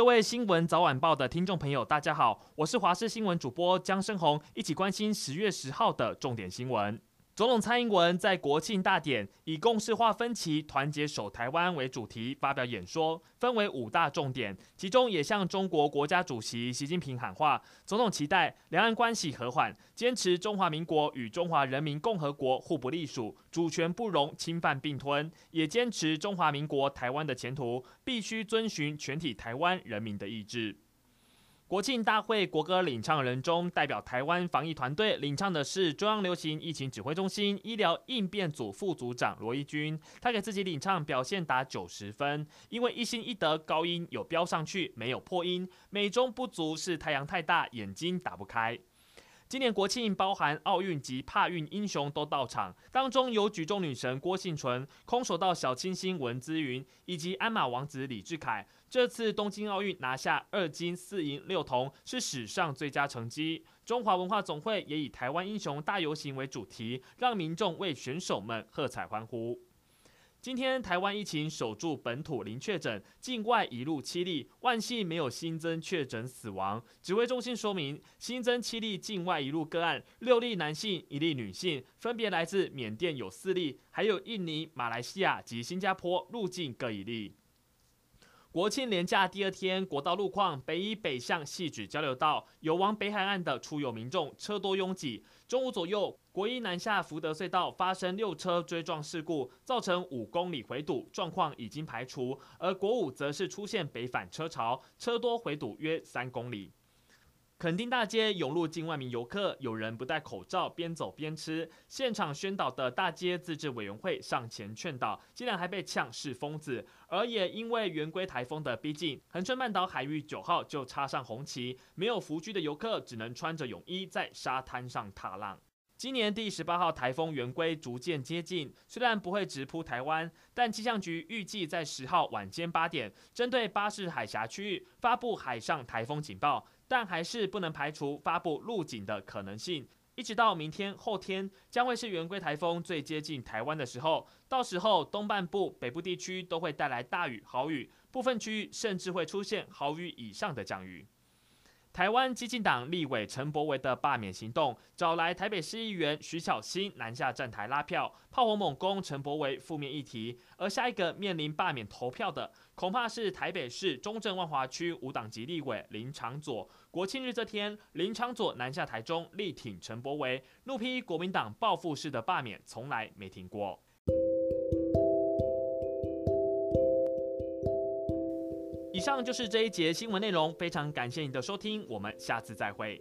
各位新闻早晚报的听众朋友，大家好，我是华视新闻主播江生红，一起关心十月十号的重点新闻。总统蔡英文在国庆大典以“共识化分歧，团结守台湾”为主题发表演说，分为五大重点，其中也向中国国家主席习近平喊话。总统期待两岸关系和缓，坚持中华民国与中华人民共和国互不隶属，主权不容侵犯并吞，也坚持中华民国台湾的前途必须遵循全体台湾人民的意志。国庆大会国歌领唱人中，代表台湾防疫团队领唱的是中央流行疫情指挥中心医疗应变组副组长罗一军。他给自己领唱表现达九十分，因为一心一德，高音有飙上去，没有破音。美中不足是太阳太大，眼睛打不开。今年国庆包含奥运及帕运英雄都到场，当中有举重女神郭婞淳、空手道小清新文姿云以及鞍马王子李智凯。这次东京奥运拿下二金四银六铜，是史上最佳成绩。中华文化总会也以台湾英雄大游行为主题，让民众为选手们喝彩欢呼。今天台湾疫情守住本土零确诊，境外一路七例，万幸没有新增确诊死亡。指挥中心说明，新增七例境外一路个案，六例男性，一例女性，分别来自缅甸有四例，还有印尼、马来西亚及新加坡入境各一例。国庆连假第二天，国道路况，北宜北向汐止交流道有往北海岸的出游民众车多拥挤。中午左右，国一南下福德隧道发生六车追撞事故，造成五公里回堵，状况已经排除。而国五则是出现北返车潮，车多回堵约三公里。垦丁大街涌入近万名游客，有人不戴口罩边走边吃。现场宣导的大街自治委员会上前劝导，竟然还被呛是疯子。而也因为圆规台风的逼近，恒春半岛海域九号就插上红旗，没有浮具的游客只能穿着泳衣在沙滩上踏浪。今年第十八号台风圆规逐渐接近，虽然不会直扑台湾，但气象局预计在十号晚间八点，针对巴士海峡区域发布海上台风警报。但还是不能排除发布陆警的可能性。一直到明天、后天，将会是圆规台风最接近台湾的时候。到时候，东半部、北部地区都会带来大雨、豪雨，部分区域甚至会出现豪雨以上的降雨。台湾激进党立委陈柏惟的罢免行动，找来台北市议员徐巧芯南下站台拉票，炮火猛攻陈柏惟负面议题。而下一个面临罢免投票的，恐怕是台北市中正万华区无党籍立委林长佐。国庆日这天，林长佐南下台中力挺陈柏惟，怒批国民党报复式的罢免从来没停过。以上就是这一节新闻内容，非常感谢你的收听，我们下次再会。